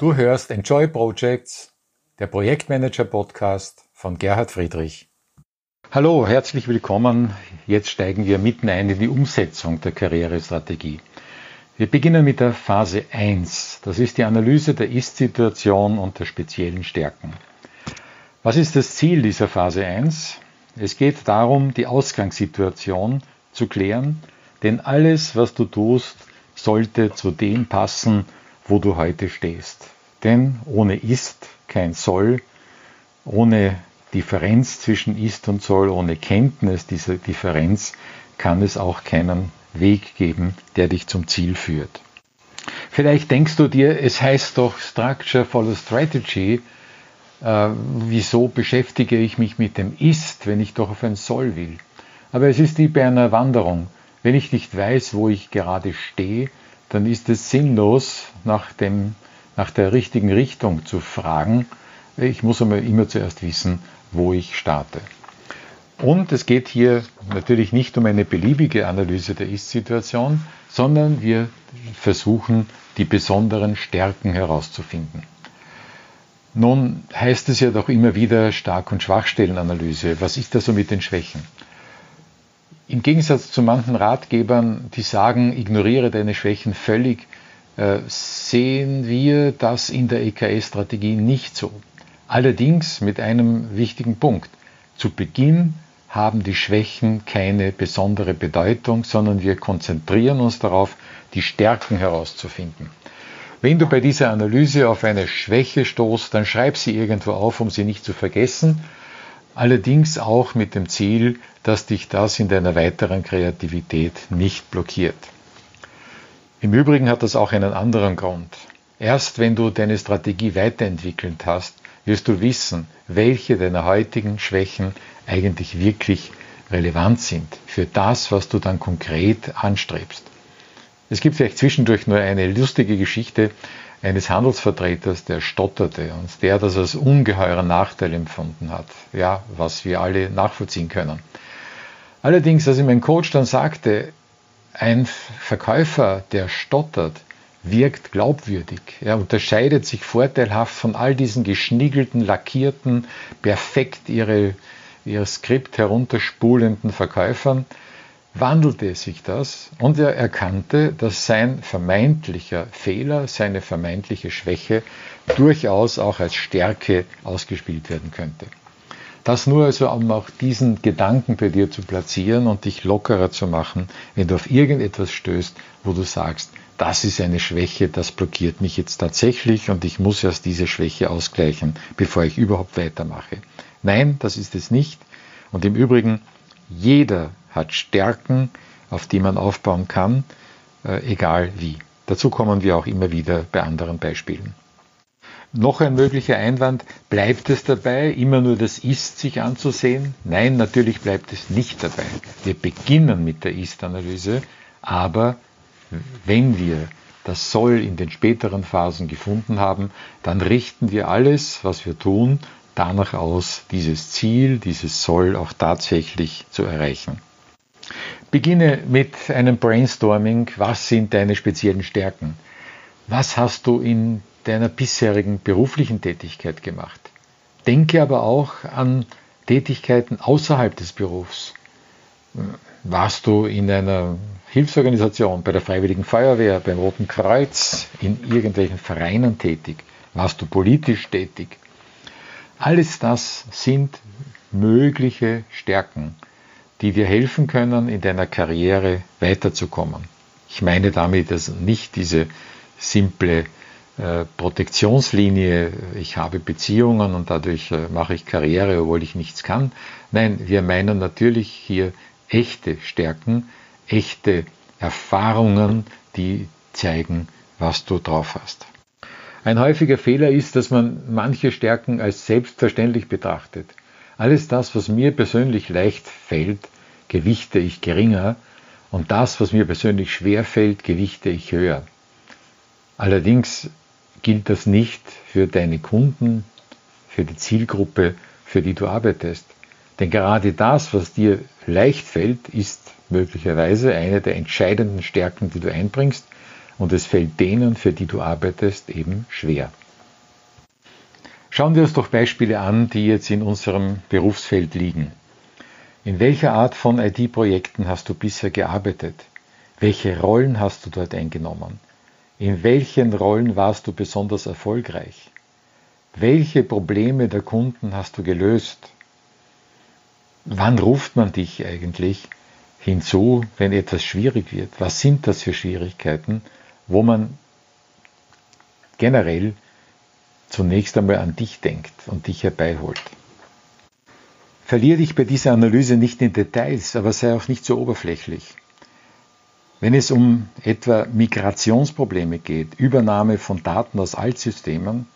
Du hörst Enjoy Projects, der Projektmanager Podcast von Gerhard Friedrich. Hallo, herzlich willkommen. Jetzt steigen wir mitten ein in die Umsetzung der Karrierestrategie. Wir beginnen mit der Phase 1. Das ist die Analyse der Ist-Situation und der speziellen Stärken. Was ist das Ziel dieser Phase 1? Es geht darum, die Ausgangssituation zu klären, denn alles, was du tust, sollte zu dem passen, wo du heute stehst. Denn ohne ist kein soll, ohne Differenz zwischen ist und soll, ohne Kenntnis dieser Differenz kann es auch keinen Weg geben, der dich zum Ziel führt. Vielleicht denkst du dir, es heißt doch Structure follows Strategy. Äh, wieso beschäftige ich mich mit dem Ist, wenn ich doch auf ein Soll will? Aber es ist wie bei einer Wanderung. Wenn ich nicht weiß, wo ich gerade stehe, dann ist es sinnlos, nach, dem, nach der richtigen Richtung zu fragen. Ich muss einmal immer zuerst wissen, wo ich starte. Und es geht hier natürlich nicht um eine beliebige Analyse der Ist-Situation, sondern wir versuchen, die besonderen Stärken herauszufinden. Nun heißt es ja doch immer wieder Stark- und Schwachstellenanalyse. Was ist da so mit den Schwächen? Im Gegensatz zu manchen Ratgebern, die sagen, ignoriere deine Schwächen völlig, sehen wir das in der EKS-Strategie nicht so. Allerdings mit einem wichtigen Punkt. Zu Beginn haben die Schwächen keine besondere Bedeutung, sondern wir konzentrieren uns darauf, die Stärken herauszufinden. Wenn du bei dieser Analyse auf eine Schwäche stoßt, dann schreib sie irgendwo auf, um sie nicht zu vergessen allerdings auch mit dem Ziel, dass dich das in deiner weiteren Kreativität nicht blockiert. Im Übrigen hat das auch einen anderen Grund. Erst wenn du deine Strategie weiterentwickelt hast, wirst du wissen, welche deiner heutigen Schwächen eigentlich wirklich relevant sind für das, was du dann konkret anstrebst. Es gibt vielleicht zwischendurch nur eine lustige Geschichte, eines Handelsvertreters, der stotterte und der das als ungeheuren Nachteil empfunden hat. Ja, was wir alle nachvollziehen können. Allerdings, als ihm ein Coach dann sagte, ein Verkäufer, der stottert, wirkt glaubwürdig. Er unterscheidet sich vorteilhaft von all diesen geschniegelten, lackierten, perfekt ihre, ihr Skript herunterspulenden Verkäufern wandelte sich das und er erkannte, dass sein vermeintlicher Fehler, seine vermeintliche Schwäche durchaus auch als Stärke ausgespielt werden könnte. Das nur also, um auch diesen Gedanken bei dir zu platzieren und dich lockerer zu machen, wenn du auf irgendetwas stößt, wo du sagst, das ist eine Schwäche, das blockiert mich jetzt tatsächlich und ich muss erst diese Schwäche ausgleichen, bevor ich überhaupt weitermache. Nein, das ist es nicht. Und im Übrigen, jeder hat Stärken, auf die man aufbauen kann, äh, egal wie. Dazu kommen wir auch immer wieder bei anderen Beispielen. Noch ein möglicher Einwand, bleibt es dabei, immer nur das Ist sich anzusehen? Nein, natürlich bleibt es nicht dabei. Wir beginnen mit der Ist-Analyse, aber wenn wir das Soll in den späteren Phasen gefunden haben, dann richten wir alles, was wir tun, danach aus, dieses Ziel, dieses Soll auch tatsächlich zu erreichen. Beginne mit einem Brainstorming. Was sind deine speziellen Stärken? Was hast du in deiner bisherigen beruflichen Tätigkeit gemacht? Denke aber auch an Tätigkeiten außerhalb des Berufs. Warst du in einer Hilfsorganisation, bei der Freiwilligen Feuerwehr, beim Roten Kreuz, in irgendwelchen Vereinen tätig? Warst du politisch tätig? Alles das sind mögliche Stärken die dir helfen können, in deiner Karriere weiterzukommen. Ich meine damit also nicht diese simple Protektionslinie, ich habe Beziehungen und dadurch äh, mache ich Karriere, obwohl ich nichts kann. Nein, wir meinen natürlich hier echte Stärken, echte Erfahrungen, die zeigen, was du drauf hast. Ein häufiger Fehler ist, dass man manche Stärken als selbstverständlich betrachtet. Alles das, was mir persönlich leicht fällt, gewichte ich geringer und das, was mir persönlich schwer fällt, gewichte ich höher. Allerdings gilt das nicht für deine Kunden, für die Zielgruppe, für die du arbeitest. Denn gerade das, was dir leicht fällt, ist möglicherweise eine der entscheidenden Stärken, die du einbringst und es fällt denen, für die du arbeitest, eben schwer. Schauen wir uns doch Beispiele an, die jetzt in unserem Berufsfeld liegen. In welcher Art von IT-Projekten hast du bisher gearbeitet? Welche Rollen hast du dort eingenommen? In welchen Rollen warst du besonders erfolgreich? Welche Probleme der Kunden hast du gelöst? Wann ruft man dich eigentlich hinzu, wenn etwas schwierig wird? Was sind das für Schwierigkeiten, wo man generell zunächst einmal an dich denkt und dich herbeiholt? Verliere dich bei dieser Analyse nicht in Details, aber sei auch nicht so oberflächlich. Wenn es um etwa Migrationsprobleme geht, Übernahme von Daten aus Altsystemen,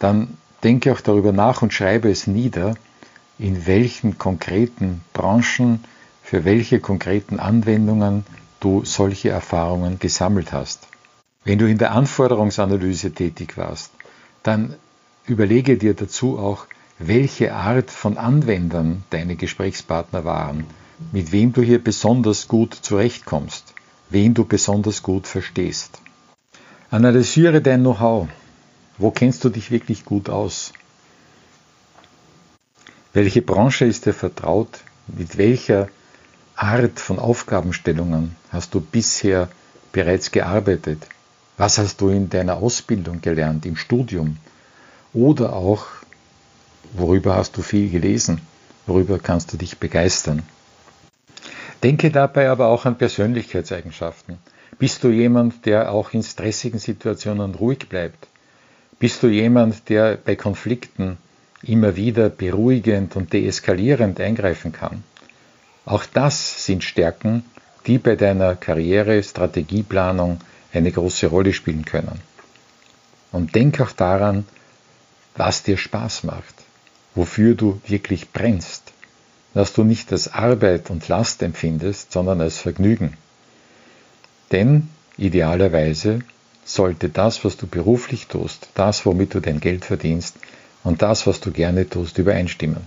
dann denke auch darüber nach und schreibe es nieder, in welchen konkreten Branchen, für welche konkreten Anwendungen du solche Erfahrungen gesammelt hast. Wenn du in der Anforderungsanalyse tätig warst, dann überlege dir dazu auch, welche Art von Anwendern deine Gesprächspartner waren, mit wem du hier besonders gut zurechtkommst, wen du besonders gut verstehst. Analysiere dein Know-how. Wo kennst du dich wirklich gut aus? Welche Branche ist dir vertraut? Mit welcher Art von Aufgabenstellungen hast du bisher bereits gearbeitet? Was hast du in deiner Ausbildung gelernt, im Studium? Oder auch Worüber hast du viel gelesen? Worüber kannst du dich begeistern? Denke dabei aber auch an Persönlichkeitseigenschaften. Bist du jemand, der auch in stressigen Situationen ruhig bleibt? Bist du jemand, der bei Konflikten immer wieder beruhigend und deeskalierend eingreifen kann? Auch das sind Stärken, die bei deiner Karriere, Strategieplanung eine große Rolle spielen können. Und denk auch daran, was dir Spaß macht wofür du wirklich brennst, dass du nicht als Arbeit und Last empfindest, sondern als Vergnügen. Denn idealerweise sollte das, was du beruflich tust, das, womit du dein Geld verdienst und das, was du gerne tust, übereinstimmen.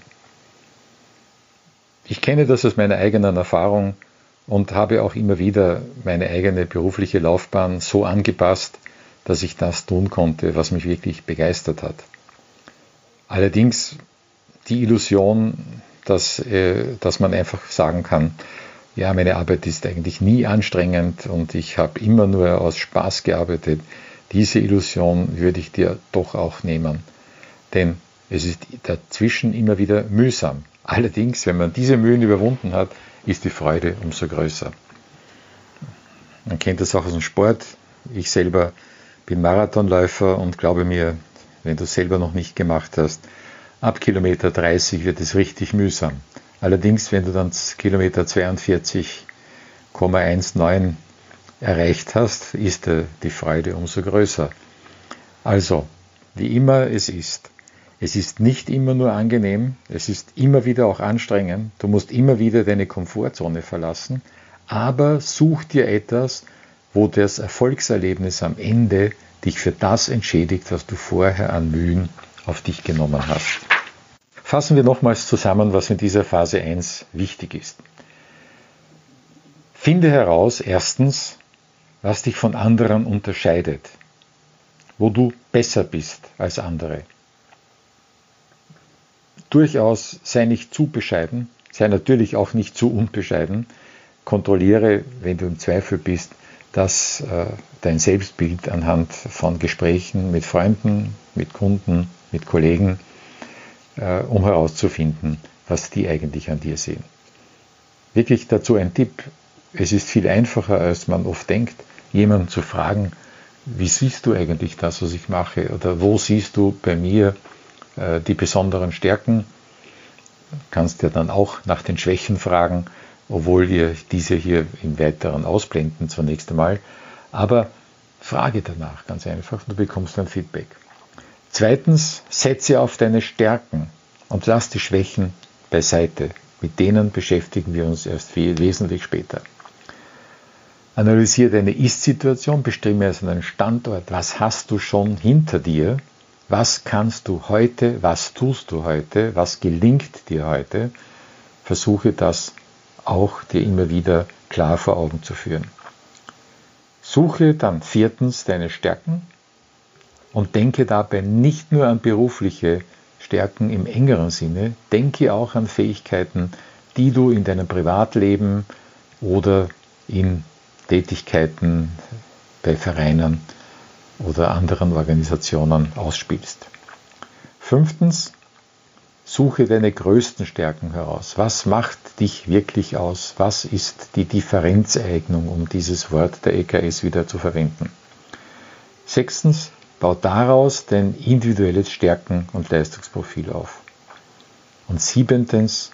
Ich kenne das aus meiner eigenen Erfahrung und habe auch immer wieder meine eigene berufliche Laufbahn so angepasst, dass ich das tun konnte, was mich wirklich begeistert hat. Allerdings die Illusion, dass, äh, dass man einfach sagen kann, ja, meine Arbeit ist eigentlich nie anstrengend und ich habe immer nur aus Spaß gearbeitet. Diese Illusion würde ich dir doch auch nehmen. Denn es ist dazwischen immer wieder mühsam. Allerdings, wenn man diese Mühen überwunden hat, ist die Freude umso größer. Man kennt das auch aus dem Sport. Ich selber bin Marathonläufer und glaube mir, wenn du es selber noch nicht gemacht hast, Ab Kilometer 30 wird es richtig mühsam. Allerdings, wenn du dann Kilometer 42,19 erreicht hast, ist die Freude umso größer. Also, wie immer es ist. Es ist nicht immer nur angenehm, es ist immer wieder auch anstrengend, du musst immer wieder deine Komfortzone verlassen, aber such dir etwas, wo das Erfolgserlebnis am Ende dich für das entschädigt, was du vorher an Mühen auf dich genommen hast. Fassen wir nochmals zusammen, was in dieser Phase 1 wichtig ist. Finde heraus erstens, was dich von anderen unterscheidet, wo du besser bist als andere. Durchaus sei nicht zu bescheiden, sei natürlich auch nicht zu unbescheiden. Kontrolliere, wenn du im Zweifel bist, dass äh, dein Selbstbild anhand von Gesprächen mit Freunden, mit Kunden, mit Kollegen äh, um herauszufinden, was die eigentlich an dir sehen. Wirklich dazu ein Tipp. Es ist viel einfacher, als man oft denkt, jemanden zu fragen, wie siehst du eigentlich das, was ich mache? Oder wo siehst du bei mir äh, die besonderen Stärken? Kannst ja dann auch nach den Schwächen fragen, obwohl wir diese hier im Weiteren ausblenden zunächst einmal. Aber frage danach ganz einfach, du bekommst ein Feedback. Zweitens, setze auf deine Stärken und lass die Schwächen beiseite. Mit denen beschäftigen wir uns erst wesentlich später. Analysiere deine Ist-Situation, bestimme also einen Standort. Was hast du schon hinter dir? Was kannst du heute? Was tust du heute? Was gelingt dir heute? Versuche das auch dir immer wieder klar vor Augen zu führen. Suche dann viertens deine Stärken Und denke dabei nicht nur an berufliche Stärken im engeren Sinne, denke auch an Fähigkeiten, die du in deinem Privatleben oder in Tätigkeiten bei Vereinen oder anderen Organisationen ausspielst. Fünftens, suche deine größten Stärken heraus. Was macht dich wirklich aus? Was ist die Differenzeignung, um dieses Wort der EKS wieder zu verwenden? Sechstens, bau daraus dein individuelles Stärken- und Leistungsprofil auf. Und siebentens,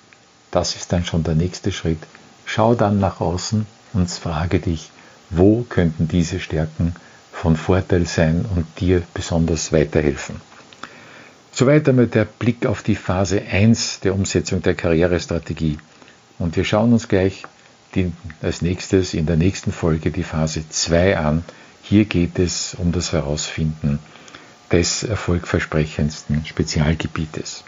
das ist dann schon der nächste Schritt, schau dann nach außen und frage dich, wo könnten diese Stärken von Vorteil sein und dir besonders weiterhelfen. Soweit einmal der Blick auf die Phase 1 der Umsetzung der Karrierestrategie. Und wir schauen uns gleich die, als nächstes in der nächsten Folge die Phase 2 an. Hier geht es um das Herausfinden des erfolgversprechendsten Spezialgebietes.